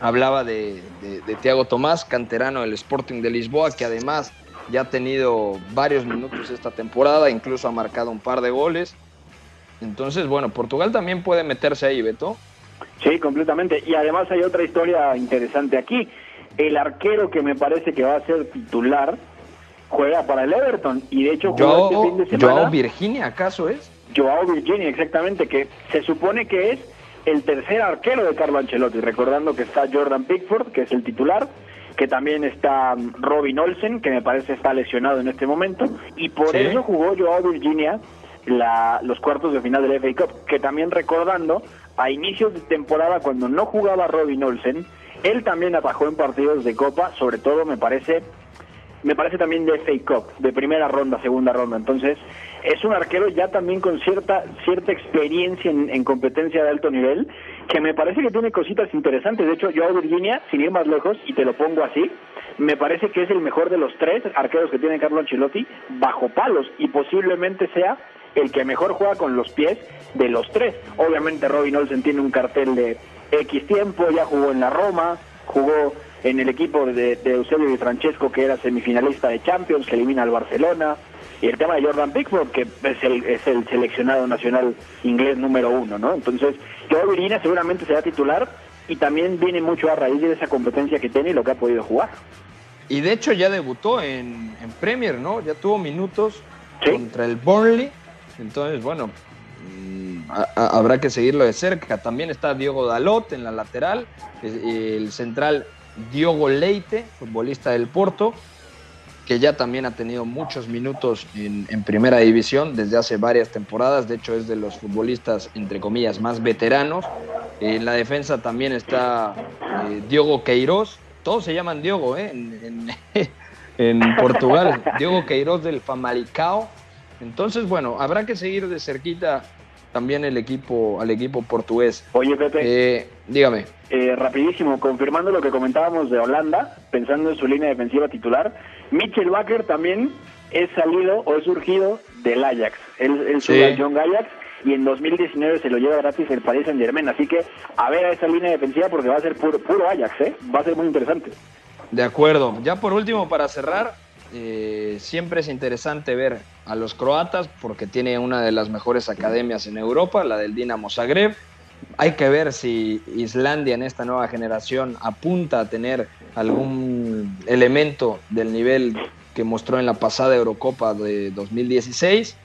hablaba de, de, de Thiago Tomás, canterano del Sporting de Lisboa, que además ya ha tenido varios minutos esta temporada, incluso ha marcado un par de goles. Entonces, bueno, Portugal también puede meterse ahí, Beto. Sí, completamente. Y además hay otra historia interesante aquí. El arquero que me parece que va a ser titular juega para el Everton y de hecho jugó este fin de semana. Joao Virginia, ¿acaso es? Joao Virginia, exactamente, que se supone que es el tercer arquero de Carlo Ancelotti, recordando que está Jordan Pickford, que es el titular, que también está mm, Robin Olsen, que me parece está lesionado en este momento, y por Sí. eso jugó Joao Virginia la- los cuartos de final del FA Cup, que también recordando, a inicios de temporada, cuando no jugaba Robin Olsen, él también atajó en partidos de Copa, sobre todo me parece me parece también de FA Cup, de primera ronda, segunda ronda. Entonces, es un arquero ya también con cierta cierta experiencia en, en competencia de alto nivel, que me parece que tiene cositas interesantes. De hecho, yo a Virginia, sin ir más lejos, y te lo pongo así, me parece que es el mejor de los tres arqueros que tiene Carlo Ancelotti bajo palos, y posiblemente sea el que mejor juega con los pies de los tres. Obviamente Robin Olsen tiene un cartel de X tiempo, ya jugó en la Roma, jugó en el equipo de, de Eusebio Di Francesco, que era semifinalista de Champions, que elimina al Barcelona, y el tema de Jordan Pickford, que es el, es el seleccionado nacional inglés número uno, ¿no? Entonces, Joe Virginia seguramente será titular y también viene mucho a raíz de esa competencia que tiene y lo que ha podido jugar. Y de hecho ya debutó en, en Premier, ¿no? Ya tuvo minutos contra el Burnley. Entonces, bueno, mm, habrá que seguirlo de cerca. También está Diego Dalot en la lateral, el central Diogo Leite, futbolista del Porto, que ya también ha tenido muchos minutos en, primera división desde hace varias temporadas. De hecho, es de los futbolistas, entre comillas, más veteranos. En la defensa también está eh, Diogo Queiroz. Todos se llaman Diogo ¿eh? en, (laughs) Portugal. Diogo Queiroz del Famalicao. Entonces, bueno, habrá que seguir de cerquita también el equipo, al equipo portugués. Oye, Pepe. Eh, dígame. Eh, rapidísimo, confirmando lo que comentábamos de Holanda, pensando en su línea defensiva titular, Mitchell Wacker también es salido o es surgido del Ajax. Él, él a John Ajax y en 2019 se lo lleva gratis el Paris Saint Germain. Así que a ver a esa línea defensiva porque va a ser puro, puro Ajax, ¿eh? Va a ser muy interesante. De acuerdo. Ya por último, para cerrar, eh, siempre es interesante ver a los croatas porque tiene una de las mejores academias en Europa, la del Dinamo Zagreb. Hay que ver si Islandia en esta nueva generación apunta a tener algún elemento del nivel que mostró en la pasada Eurocopa de 2016.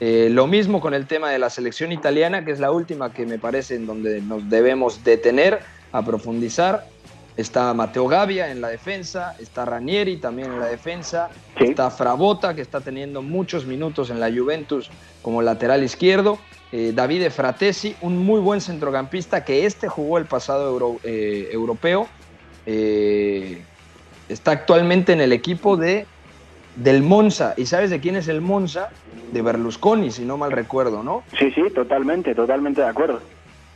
Eh, lo mismo con el tema de la selección italiana, que es la última que me parece en donde nos debemos detener a profundizar. Está Mateo Gavia en la defensa, está Ranieri también en la defensa, está Frabota que está teniendo muchos minutos en la Juventus como lateral izquierdo, eh, Davide Fratesi, un muy buen centrocampista que este jugó el pasado eh, europeo, eh, está actualmente en el equipo de, del Monza. ¿Y sabes de quién es el Monza? De Berlusconi, si no mal recuerdo, ¿no? Sí, sí, totalmente, totalmente de acuerdo.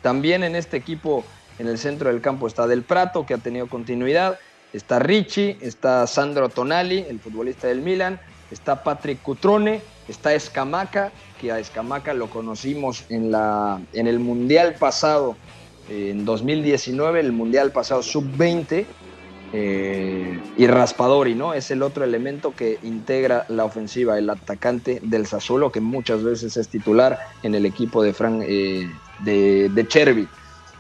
También en este equipo en el centro del campo está Del Prato, que ha tenido continuidad. Está Ricci, está Sandro Tonali, el futbolista del Milan. Está Patrick Cutrone, está Escamaca, que a Escamaca lo conocimos en, la, en el Mundial pasado, en 2019, el Mundial pasado sub-20. Eh, y Raspadori, ¿no? Es el otro elemento que integra la ofensiva, el atacante del Sassuolo, que muchas veces es titular en el equipo de, Fran, eh, de, de Chervi.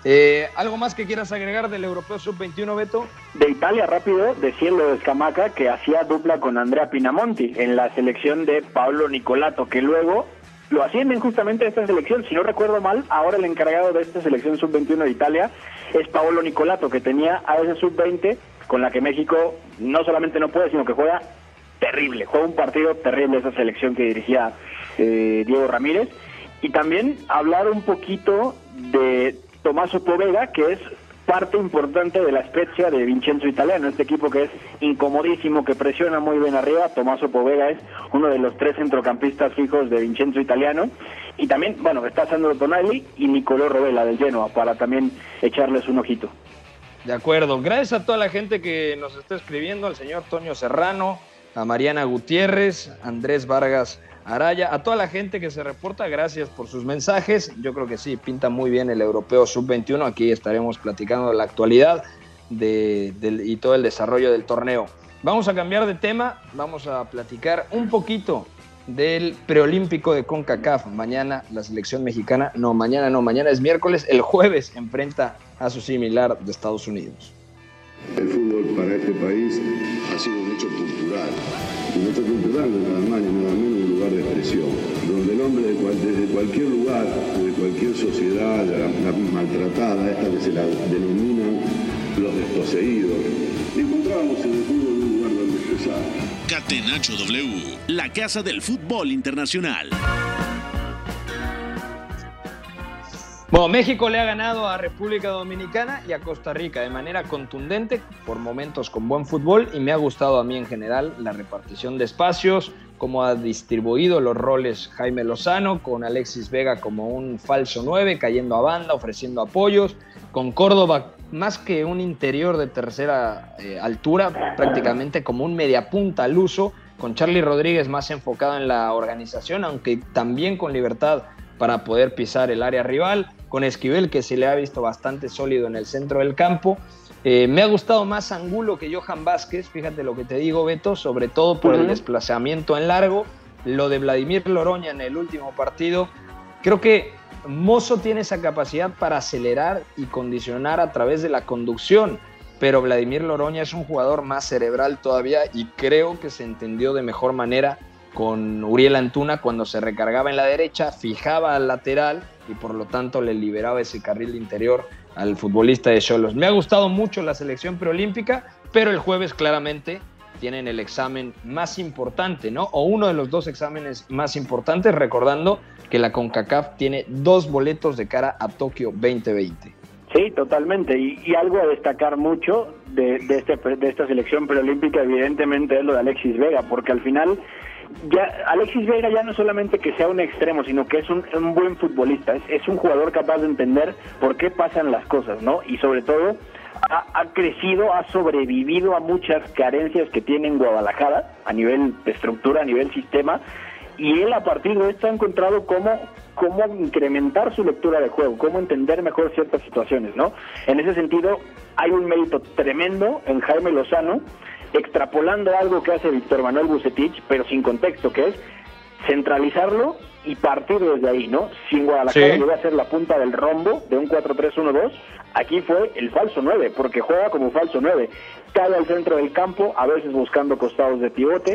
Eh, ¿Algo más que quieras agregar del Europeo Sub-21, Beto? De Italia, rápido, decirlo de Escamaca, que hacía dupla con Andrea Pinamonti en la selección de Pablo Nicolato, que luego lo ascienden justamente a esta selección. Si no recuerdo mal, ahora el encargado de esta selección Sub-21 de Italia es Paolo Nicolato, que tenía a ese Sub-20 con la que México no solamente no puede, sino que juega terrible. Juega un partido terrible esa selección que dirigía eh, Diego Ramírez. Y también hablar un poquito de Tomaso Povega, que es parte importante de la Spezia de Vincenzo Italiano, este equipo que es incomodísimo, que presiona muy bien arriba. Tomaso Povega es uno de los tres centrocampistas fijos de Vincenzo Italiano. Y también, bueno, está Sandro Tonali y Nicolò Rovella del Genoa, para también echarles un ojito. De acuerdo, gracias a toda la gente que nos está escribiendo, al señor Toño Serrano, a Mariana Gutiérrez, Andrés Vargas Araya, a toda la gente que se reporta, gracias por sus mensajes. Yo creo que sí, pinta muy bien el europeo sub-21. Aquí estaremos platicando la actualidad y todo el desarrollo del torneo. Vamos a cambiar de tema, vamos a platicar un poquito del preolímpico de CONCACAF. Mañana la selección mexicana, no, mañana no, mañana es miércoles, el jueves enfrenta a su similar de Estados Unidos. El para este país ha sido un hecho cultural. Un hecho cultural nada más ni nada menos un lugar de expresión, donde el hombre desde cualquier lugar, de cualquier sociedad, la, maltratada, esta que se la denominan los desposeídos, encontrábamos en el fútbol un lugar donde expresar. Catenacho W, la casa del fútbol internacional. Bueno, México le ha ganado a República Dominicana y a Costa Rica de manera contundente, por momentos con buen fútbol, y me ha gustado a mí en general la repartición de espacios, cómo ha distribuido los roles Jaime Lozano, con Alexis Vega como un falso 9, cayendo a banda, ofreciendo apoyos, con Córdoba más que un interior de tercera eh, altura, prácticamente como un mediapunta al uso, con Charlie Rodríguez más enfocado en la organización, aunque también con libertad para poder pisar el área rival, con Esquivel que se le ha visto bastante sólido en el centro del campo. Eh, me ha gustado más Angulo que Johan Vázquez, fíjate lo que te digo, Beto, sobre todo por el desplazamiento en largo. Lo de Vladimir Loroña en el último partido, creo que Mozo tiene esa capacidad para acelerar y condicionar a través de la conducción, pero Vladimir Loroña es un jugador más cerebral todavía y creo que se entendió de mejor manera con Uriel Antuna cuando se recargaba en la derecha, fijaba al lateral y por lo tanto le liberaba ese carril interior al futbolista de Cholos. Me ha gustado mucho la selección preolímpica, pero el jueves claramente tienen el examen más importante, ¿no? O uno de los dos exámenes más importantes, recordando que la CONCACAF tiene dos boletos de cara a Tokio 2020. Sí, totalmente. Y, algo a destacar mucho de, este, de esta selección preolímpica, evidentemente, es lo de Alexis Vega, porque al final ya Alexis Vega ya no solamente que sea un extremo, sino que es un, buen futbolista, es, un jugador capaz de entender por qué pasan las cosas, ¿no? Y sobre todo ha, crecido, ha sobrevivido a muchas carencias que tiene en Guadalajara a nivel de estructura, a nivel sistema, y él a partir de esto ha encontrado cómo, cómo incrementar su lectura de juego, cómo entender mejor ciertas situaciones, ¿no? En ese sentido, hay un mérito tremendo en Jaime Lozano, extrapolando algo que hace Víctor Manuel Bucetich, pero sin contexto, que es centralizarlo y partir desde ahí, ¿no? Si en Guadalajara sí. a ser la punta del rombo de un 4-3-1-2, aquí fue el falso 9, porque juega como falso 9. Cae al centro del campo, a veces buscando costados de pivote,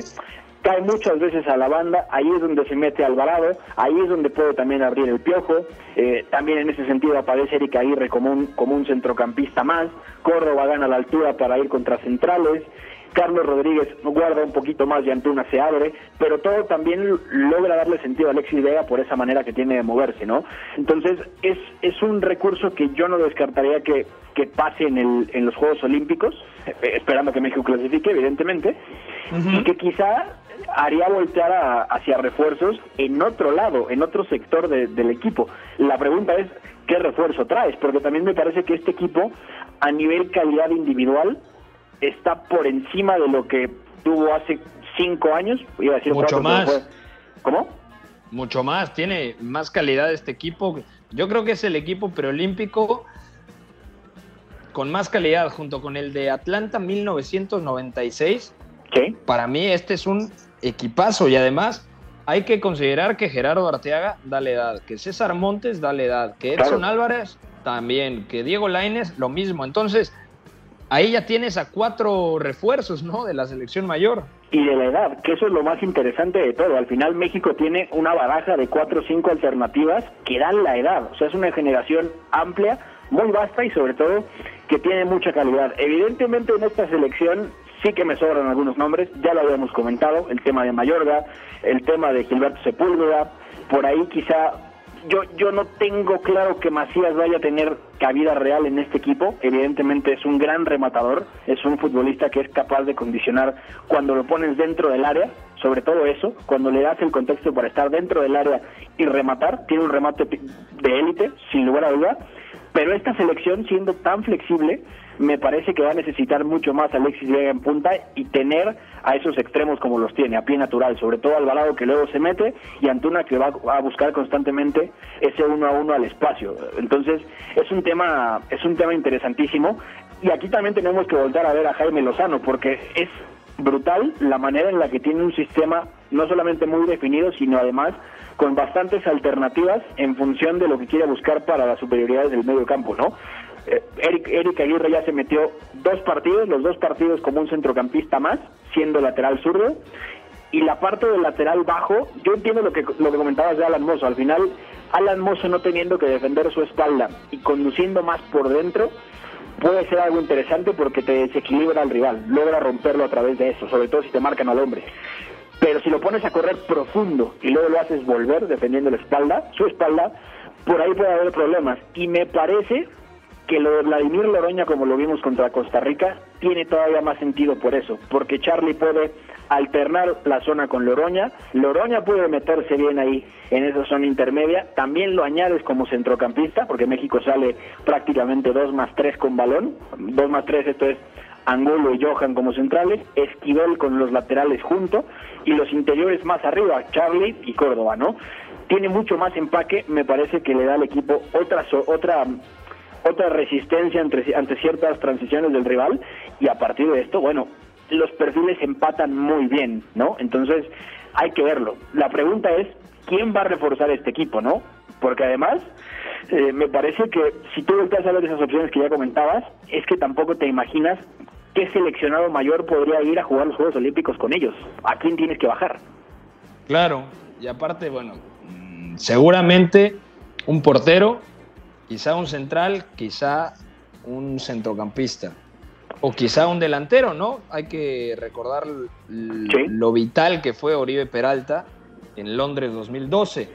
cae muchas veces a la banda, ahí es donde se mete Alvarado, ahí es donde puede también abrir el piojo, eh, también en ese sentido aparece Erika Aguirre como un, como un centrocampista más, Córdoba gana la altura para ir contra centrales, Carlos Rodríguez guarda un poquito más y Antuna se abre, pero todo también logra darle sentido a Alexis Vega por esa manera que tiene de moverse, ¿no? Entonces es, es un recurso que yo no descartaría que, que pase en, el, en los Juegos Olímpicos, eh, esperando que México clasifique, evidentemente, y que quizá haría voltear hacia refuerzos en otro lado, en otro sector del equipo. La pregunta es, ¿qué refuerzo traes? Porque también me parece que este equipo, a nivel calidad individual, está por encima de lo que tuvo hace cinco años. Iba a decir Mucho más. ¿Cómo? Mucho más, tiene más calidad este equipo. Yo creo que es el equipo preolímpico con más calidad, junto con el de Atlanta 1996. ¿Qué? Para mí este es un equipazo y además hay que considerar que Gerardo Arteaga da la edad, que César Montes da la edad, que Edson Álvarez también, que Diego Laines lo mismo. Entonces, ahí ya tienes a cuatro refuerzos, ¿no? De la selección mayor. Y de la edad, que eso es lo más interesante de todo. Al final México tiene una baraja de cuatro o cinco alternativas que dan la edad. O sea, es una generación amplia, muy vasta y sobre todo que tiene mucha calidad. Evidentemente en esta selección sí que me sobran algunos nombres, ya lo habíamos comentado, el tema de Mayorga, el tema de Gilberto Sepúlveda, por ahí quizá yo, yo no tengo claro que Macías vaya a tener cabida real en este equipo. Evidentemente es un gran rematador, es un futbolista que es capaz de condicionar cuando lo pones dentro del área, sobre todo eso, cuando le das el contexto para estar dentro del área y rematar, tiene un remate de élite, sin lugar a duda. Pero esta selección, siendo tan flexible, me parece que va a necesitar mucho más Alexis Vega en punta y tener a esos extremos como los tiene, a pie natural, sobre todo Alvarado que luego se mete y Antuna que va a buscar constantemente ese uno a uno al espacio. Entonces, es un tema, es un tema interesantísimo. Y aquí también tenemos que volver a ver a Jaime Lozano, porque es brutal la manera en la que tiene un sistema no solamente muy definido, sino además con bastantes alternativas en función de lo que quiere buscar para las superioridades del medio campo, ¿no? Eh, Eric, Aguirre ya se metió dos partidos, los dos partidos como un centrocampista más, siendo lateral zurdo. Y la parte del lateral bajo, yo entiendo lo que, lo que comentabas de Alan Mozo. Al final, Alan Mozo no teniendo que defender su espalda y conduciendo más por dentro, puede ser algo interesante porque te desequilibra al rival, logra romperlo a través de eso, sobre todo si te marcan al hombre. Pero si lo pones a correr profundo y luego lo haces volver defendiendo la espalda, su espalda, por ahí puede haber problemas. Y me parece que lo de Vladimir Loroña, como lo vimos contra Costa Rica, tiene todavía más sentido por eso, porque Charlie puede alternar la zona con Loroña, Loroña puede meterse bien ahí en esa zona intermedia, también lo añades como centrocampista, porque México sale prácticamente 2 más 3 con balón, 2 más 3 esto es Angulo y Johan como centrales, Esquivel con los laterales junto y los interiores más arriba, Charlie y Córdoba, ¿no? Tiene mucho más empaque, me parece que le da al equipo otra otra otra resistencia ante, ante ciertas transiciones del rival y a partir de esto, bueno, los perfiles empatan muy bien, ¿no? Entonces hay que verlo. La pregunta es, ¿quién va a reforzar este equipo, no? Porque además, eh, me parece que si tú volteas a ver esas opciones que ya comentabas, es que tampoco te imaginas qué seleccionado mayor podría ir a jugar los Juegos Olímpicos con ellos. ¿A quién tienes que bajar? Claro, y aparte, bueno, mm, seguramente un portero, quizá un central, quizá un centrocampista o quizá un delantero, ¿no? Hay que recordar lo vital que fue Oribe Peralta en Londres 2012.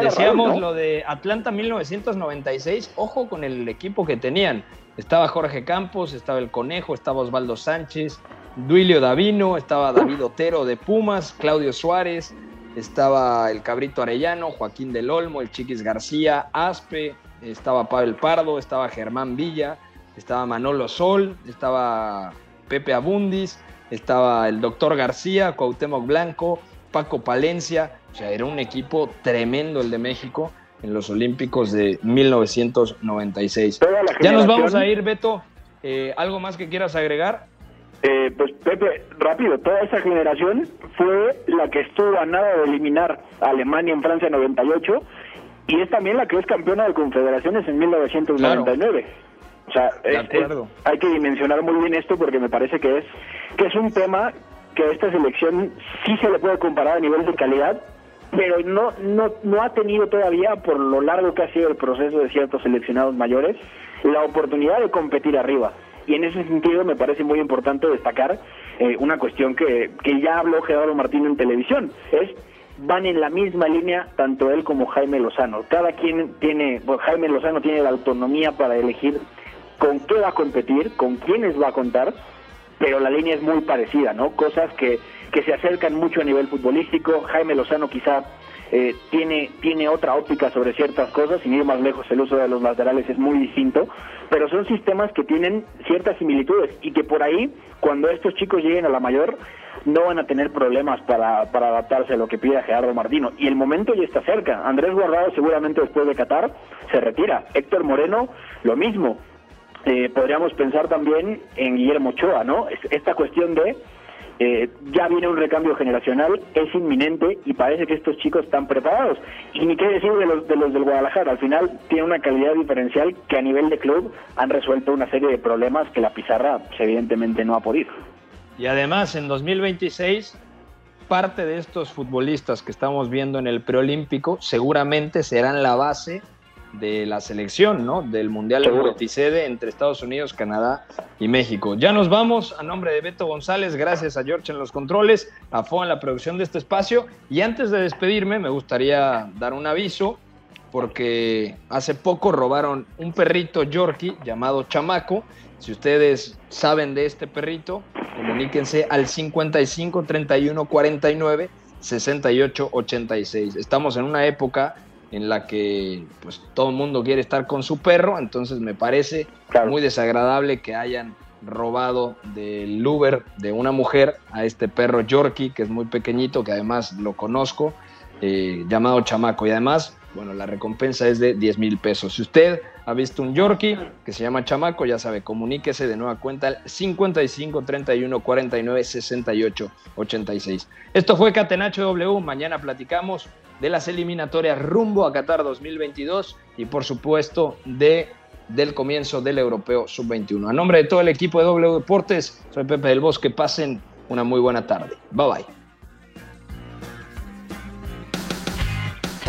Decíamos lo de Atlanta 1996, ojo con el equipo que tenían. Estaba Jorge Campos, estaba el Conejo, estaba Osvaldo Sánchez, Duilio Davino, estaba David Otero de Pumas, Claudio Suárez, estaba el Cabrito Arellano, Joaquín del Olmo, el Chiquis García, Aspe, estaba Pavel Pardo, estaba Germán Villa, estaba Manolo Sol, estaba Pepe Abundis, estaba el doctor García, Cuauhtémoc Blanco, Paco Palencia, o sea, era un equipo tremendo el de México en los Olímpicos de 1996. Ya nos vamos a ir, Beto. Eh, ¿Algo más que quieras agregar? Eh, pues Pepe, rápido, toda esa generación fue la que estuvo a nada de eliminar a Alemania en Francia 98 y es también la que es campeona de confederaciones en 1999. O sea, hay que dimensionar muy bien esto porque me parece que es que es un tema que esta selección sí se le puede comparar a nivel de calidad, pero no no no ha tenido todavía por lo largo que ha sido el proceso de ciertos seleccionados mayores la oportunidad de competir arriba. Y en ese sentido me parece muy importante destacar eh, una cuestión que, que ya habló Gerardo Martín en televisión, es van en la misma línea tanto él como Jaime Lozano. Cada quien tiene, Jaime Lozano tiene la autonomía para elegir con qué va a competir, con quiénes va a contar, pero la línea es muy parecida, ¿no? Cosas que, que se acercan mucho a nivel futbolístico. Jaime Lozano quizá eh, tiene, tiene otra óptica sobre ciertas cosas, sin ir más lejos, el uso de los laterales es muy distinto, pero son sistemas que tienen ciertas similitudes y que por ahí, cuando estos chicos lleguen a la mayor, no van a tener problemas para, para adaptarse a lo que pida Gerardo Martino. Y el momento ya está cerca. Andrés Guardado seguramente después de Qatar se retira. Héctor Moreno, lo mismo. Eh, podríamos pensar también en Guillermo Ochoa, ¿no? Esta cuestión de eh, ya viene un recambio generacional, es inminente y parece que estos chicos están preparados. Y ni qué decir de los, de los del Guadalajara, al final tiene una calidad diferencial que a nivel de club han resuelto una serie de problemas que la pizarra pues, evidentemente no ha podido. Y además en 2026 parte de estos futbolistas que estamos viendo en el preolímpico seguramente serán la base de la selección, ¿no? Del Mundial de multisede entre Estados Unidos, Canadá y México. Ya nos vamos a nombre de Beto González, gracias a George en los controles, a Fo en la producción de este espacio. Y antes de despedirme, me gustaría dar un aviso, porque hace poco robaron un perrito Yorkie llamado Chamaco. Si ustedes saben de este perrito, comuníquense al 55 31 49 68 86. Estamos en una época en la que pues todo el mundo quiere estar con su perro, entonces me parece muy desagradable que hayan robado del Uber de una mujer a este perro Yorkie, que es muy pequeñito, que además lo conozco, eh, llamado Chamaco. Y además, bueno, la recompensa es de 10 mil pesos. Si usted ha visto un Yorkie que se llama Chamaco, ya sabe, comuníquese de nueva cuenta al 55 31 49 68 86. Esto fue Catenacho W. Mañana platicamos de las eliminatorias rumbo a Qatar 2022 y por supuesto de del comienzo del Europeo Sub-21. A nombre de todo el equipo de W Deportes, soy Pepe del Bosque. Pasen una muy buena tarde. Bye bye.